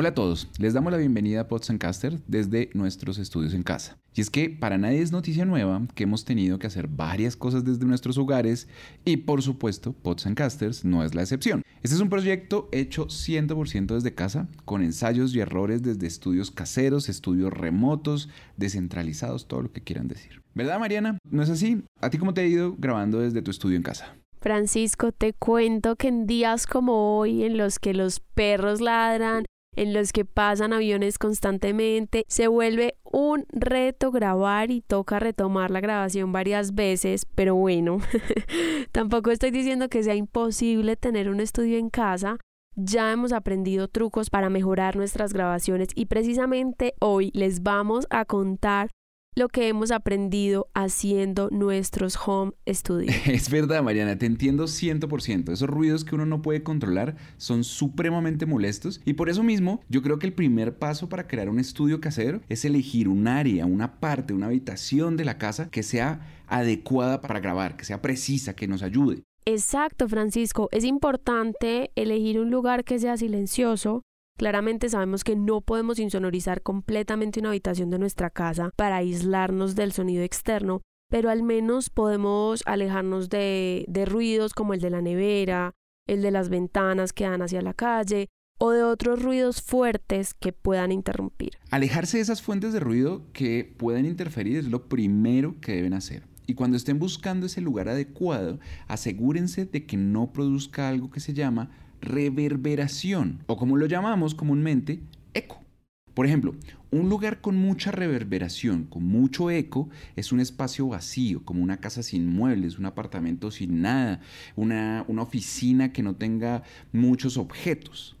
Hola a todos, les damos la bienvenida a Podcaster desde nuestros estudios en casa. Y es que para nadie es noticia nueva que hemos tenido que hacer varias cosas desde nuestros hogares y por supuesto Podcasters no es la excepción. Este es un proyecto hecho 100% desde casa, con ensayos y errores desde estudios caseros, estudios remotos, descentralizados, todo lo que quieran decir. ¿Verdad Mariana? ¿No es así? ¿A ti cómo te ha ido grabando desde tu estudio en casa? Francisco, te cuento que en días como hoy, en los que los perros ladran, en los que pasan aviones constantemente. Se vuelve un reto grabar y toca retomar la grabación varias veces, pero bueno, tampoco estoy diciendo que sea imposible tener un estudio en casa. Ya hemos aprendido trucos para mejorar nuestras grabaciones y precisamente hoy les vamos a contar lo que hemos aprendido haciendo nuestros home studios. Es verdad, Mariana, te entiendo 100%. Esos ruidos que uno no puede controlar son supremamente molestos y por eso mismo yo creo que el primer paso para crear un estudio casero es elegir un área, una parte, una habitación de la casa que sea adecuada para grabar, que sea precisa, que nos ayude. Exacto, Francisco. Es importante elegir un lugar que sea silencioso, Claramente sabemos que no podemos insonorizar completamente una habitación de nuestra casa para aislarnos del sonido externo, pero al menos podemos alejarnos de, ruidos como el de la nevera, el de las ventanas que dan hacia la calle o de otros ruidos fuertes que puedan interrumpir. Alejarse de esas fuentes de ruido que puedan interferir es lo primero que deben hacer. Y cuando estén buscando ese lugar adecuado, asegúrense de que no produzca algo que se llama reverberación o como lo llamamos comúnmente, eco. Por ejemplo, un lugar con mucha reverberación, con mucho eco, es un espacio vacío, como una casa sin muebles, un apartamento sin nada, una, una oficina que no tenga muchos objetos.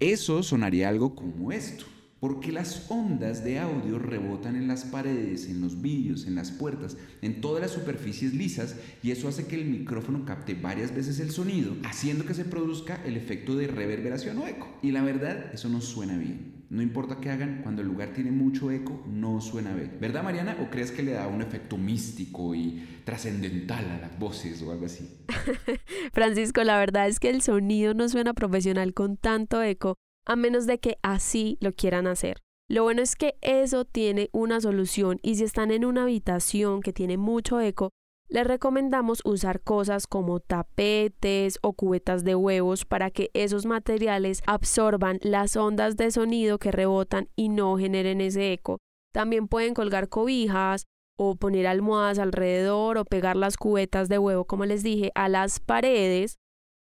Eso sonaría algo como esto porque las ondas de audio rebotan en las paredes, en los vidrios, en las puertas, en todas las superficies lisas y eso hace que el micrófono capte varias veces el sonido, haciendo que se produzca el efecto de reverberación o eco. Y la verdad, eso no suena bien. No importa qué hagan, cuando el lugar tiene mucho eco, no suena bien. ¿Verdad, Mariana? ¿O crees que le da un efecto místico y trascendental a las voces o algo así? Francisco, la verdad es que el sonido no suena profesional con tanto eco a menos de que así lo quieran hacer. Lo bueno es que eso tiene una solución y si están en una habitación que tiene mucho eco, les recomendamos usar cosas como tapetes o cubetas de huevos para que esos materiales absorban las ondas de sonido que rebotan y no generen ese eco. También pueden colgar cobijas o poner almohadas alrededor o pegar las cubetas de huevo, como les dije, a las paredes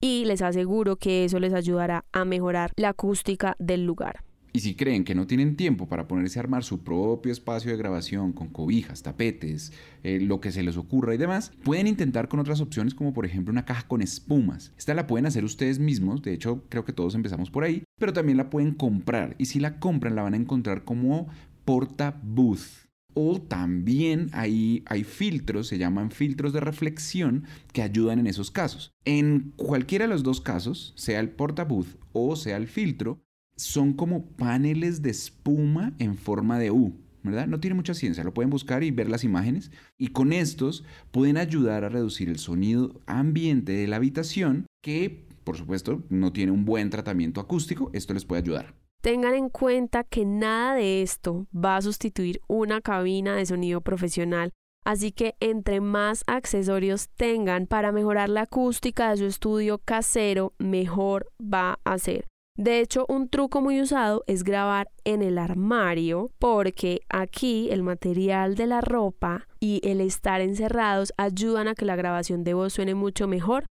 y les aseguro que eso les ayudará a mejorar la acústica del lugar. Y si creen que no tienen tiempo para ponerse a armar su propio espacio de grabación con cobijas, tapetes, eh, lo que se les ocurra y demás, pueden intentar con otras opciones como por ejemplo una caja con espumas. Esta la pueden hacer ustedes mismos, de hecho creo que todos empezamos por ahí, pero también la pueden comprar y si la compran la van a encontrar como porta booth. O también hay, hay filtros, se llaman filtros de reflexión, que ayudan en esos casos. En cualquiera de los dos casos, sea el portabooth o sea el filtro, son como paneles de espuma en forma de U. ¿verdad? No tiene mucha ciencia, lo pueden buscar y ver las imágenes. Y con estos pueden ayudar a reducir el sonido ambiente de la habitación, que por supuesto no tiene un buen tratamiento acústico. Esto les puede ayudar. Tengan en cuenta que nada de esto va a sustituir una cabina de sonido profesional, así que entre más accesorios tengan para mejorar la acústica de su estudio casero, mejor va a ser. De hecho, un truco muy usado es grabar en el armario porque aquí el material de la ropa y el estar encerrados ayudan a que la grabación de voz suene mucho mejor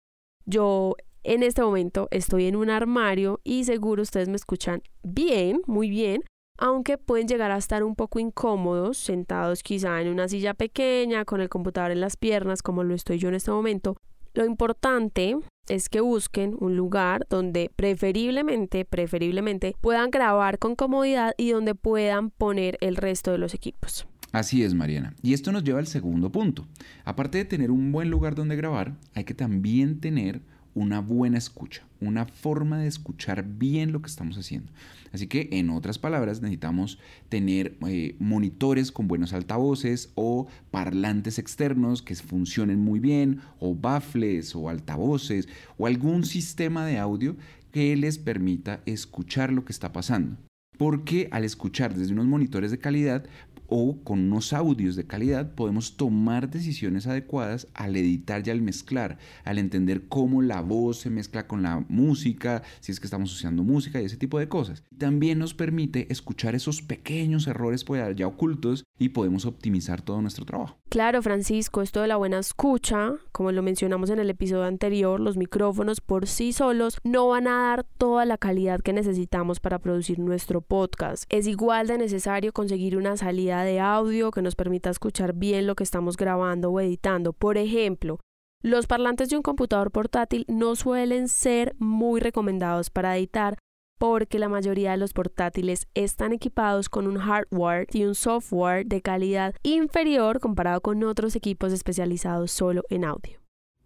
Yo en este momento estoy en un armario y seguro ustedes me escuchan bien, muy bien, aunque pueden llegar a estar un poco incómodos, sentados quizá en una silla pequeña, con el computador en las piernas, como lo estoy yo en este momento. Lo importante es que busquen un lugar donde preferiblemente, preferiblemente puedan grabar con comodidad y donde puedan poner el resto de los equipos. Así es, Mariana. Y esto nos lleva al segundo punto. Aparte de tener un buen lugar donde grabar, hay que también tener una buena escucha, una forma de escuchar bien lo que estamos haciendo. Así que, en otras palabras, necesitamos tener eh, monitores con buenos altavoces o parlantes externos que funcionen muy bien, o baffles o altavoces, o algún sistema de audio que les permita escuchar lo que está pasando. Porque al escuchar desde unos monitores de calidad o con unos audios de calidad podemos tomar decisiones adecuadas al editar y al mezclar, al entender cómo la voz se mezcla con la música, si es que estamos usando música y ese tipo de cosas. También nos permite escuchar esos pequeños errores ya ocultos y podemos optimizar todo nuestro trabajo. Claro, Francisco, esto de la buena escucha, como lo mencionamos en el episodio anterior, los micrófonos por sí solos no van a dar toda la calidad que necesitamos para producir nuestro podcast. Es igual de necesario conseguir una salida de audio que nos permita escuchar bien lo que estamos grabando o editando. Por ejemplo, los parlantes de un computador portátil no suelen ser muy recomendados para editar porque la mayoría de los portátiles están equipados con un hardware y un software de calidad inferior comparado con otros equipos especializados solo en audio.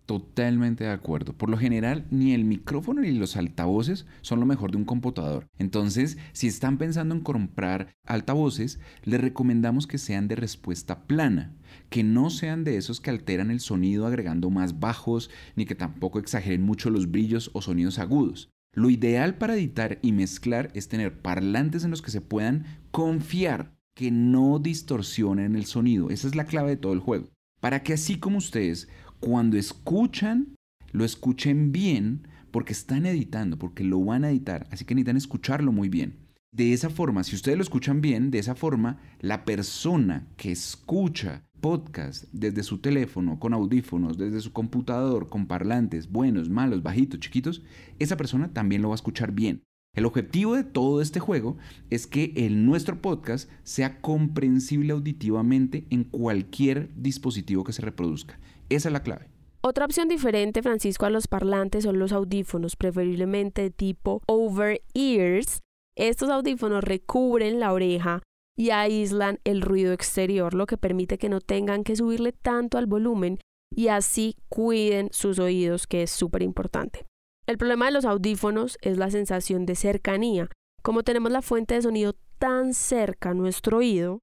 Totalmente de acuerdo. Por lo general, ni el micrófono ni los altavoces son lo mejor de un computador. Entonces, si están pensando en comprar altavoces, les recomendamos que sean de respuesta plana, que no sean de esos que alteran el sonido agregando más bajos, ni que tampoco exageren mucho los brillos o sonidos agudos. Lo ideal para editar y mezclar es tener parlantes en los que se puedan confiar que no distorsionen el sonido. Esa es la clave de todo el juego. Para que así como ustedes cuando escuchan, lo escuchen bien porque están editando, porque lo van a editar, así que necesitan escucharlo muy bien. De esa forma, si ustedes lo escuchan bien, de esa forma, la persona que escucha podcast desde su teléfono, con audífonos, desde su computador, con parlantes, buenos, malos, bajitos, chiquitos, esa persona también lo va a escuchar bien. El objetivo de todo este juego es que el, nuestro podcast sea comprensible auditivamente en cualquier dispositivo que se reproduzca. Esa es la clave. Otra opción diferente, Francisco, a los parlantes son los audífonos, preferiblemente de tipo over ears. Estos audífonos recubren la oreja y aíslan el ruido exterior, lo que permite que no tengan que subirle tanto al volumen y así cuiden sus oídos, que es súper importante. El problema de los audífonos es la sensación de cercanía. Como tenemos la fuente de sonido tan cerca a nuestro oído,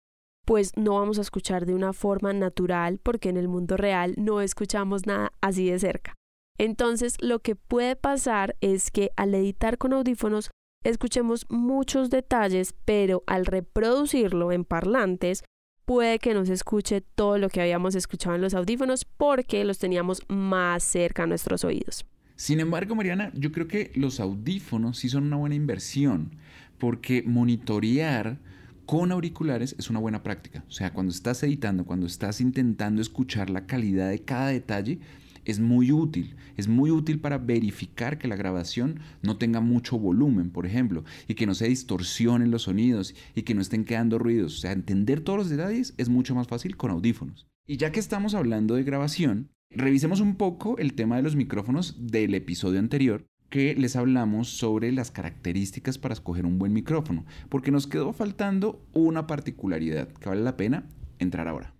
pues no vamos a escuchar de una forma natural porque en el mundo real no escuchamos nada así de cerca. Entonces lo que puede pasar es que al editar con audífonos escuchemos muchos detalles, pero al reproducirlo en parlantes puede que no se escuche todo lo que habíamos escuchado en los audífonos porque los teníamos más cerca a nuestros oídos. Sin embargo, Mariana, yo creo que los audífonos sí son una buena inversión porque monitorear con auriculares es una buena práctica. O sea, cuando estás editando, cuando estás intentando escuchar la calidad de cada detalle, es muy útil. Es muy útil para verificar que la grabación no tenga mucho volumen, por ejemplo, y que no se distorsionen los sonidos y que no estén quedando ruidos. O sea, entender todos los detalles es mucho más fácil con audífonos. Y ya que estamos hablando de grabación, revisemos un poco el tema de los micrófonos del episodio anterior que les hablamos sobre las características para escoger un buen micrófono, porque nos quedó faltando una particularidad que vale la pena entrar ahora.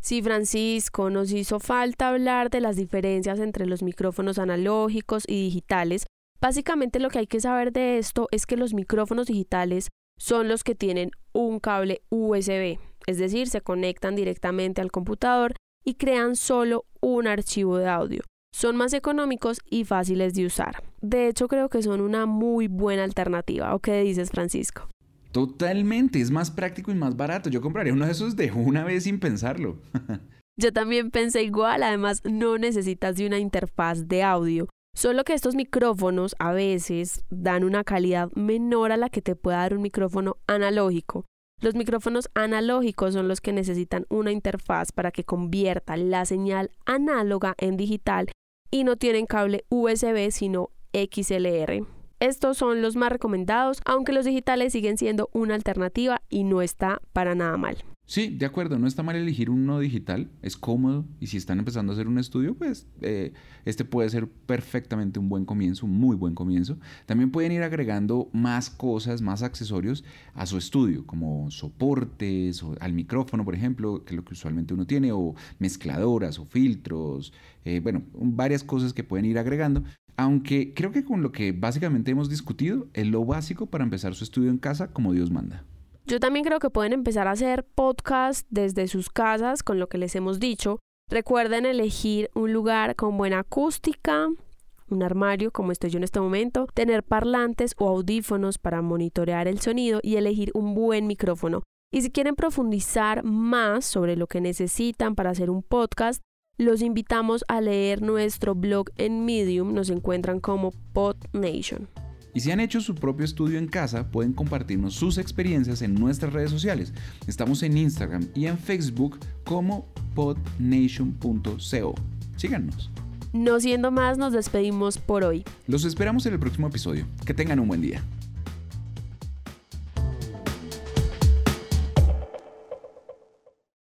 Sí, Francisco, nos hizo falta hablar de las diferencias entre los micrófonos analógicos y digitales. Básicamente lo que hay que saber de esto es que los micrófonos digitales son los que tienen un cable USB, es decir, se conectan directamente al computador y crean solo un archivo de audio son más económicos y fáciles de usar. De hecho, creo que son una muy buena alternativa. ¿O qué dices, Francisco? Totalmente, es más práctico y más barato. Yo compraría uno de esos de una vez sin pensarlo. Yo también pensé igual, además no necesitas de una interfaz de audio. Solo que estos micrófonos a veces dan una calidad menor a la que te puede dar un micrófono analógico. Los micrófonos analógicos son los que necesitan una interfaz para que convierta la señal análoga en digital y no tienen cable USB sino XLR. Estos son los más recomendados, aunque los digitales siguen siendo una alternativa y no está para nada mal. Sí, de acuerdo, no está mal elegir uno digital, es cómodo y si están empezando a hacer un estudio, pues eh, este puede ser perfectamente un buen comienzo, un muy buen comienzo. También pueden ir agregando más cosas, más accesorios a su estudio, como soportes o al micrófono, por ejemplo, que es lo que usualmente uno tiene, o mezcladoras o filtros, eh, bueno, varias cosas que pueden ir agregando. Aunque creo que con lo que básicamente hemos discutido es lo básico para empezar su estudio en casa como Dios manda. Yo también creo que pueden empezar a hacer podcast desde sus casas con lo que les hemos dicho. Recuerden elegir un lugar con buena acústica, un armario como estoy yo en este momento, tener parlantes o audífonos para monitorear el sonido y elegir un buen micrófono. Y si quieren profundizar más sobre lo que necesitan para hacer un podcast, los invitamos a leer nuestro blog en Medium, nos encuentran como PodNation. Y si han hecho su propio estudio en casa, pueden compartirnos sus experiencias en nuestras redes sociales. Estamos en Instagram y en Facebook como podnation.co. Síganos. No siendo más, nos despedimos por hoy. Los esperamos en el próximo episodio. Que tengan un buen día.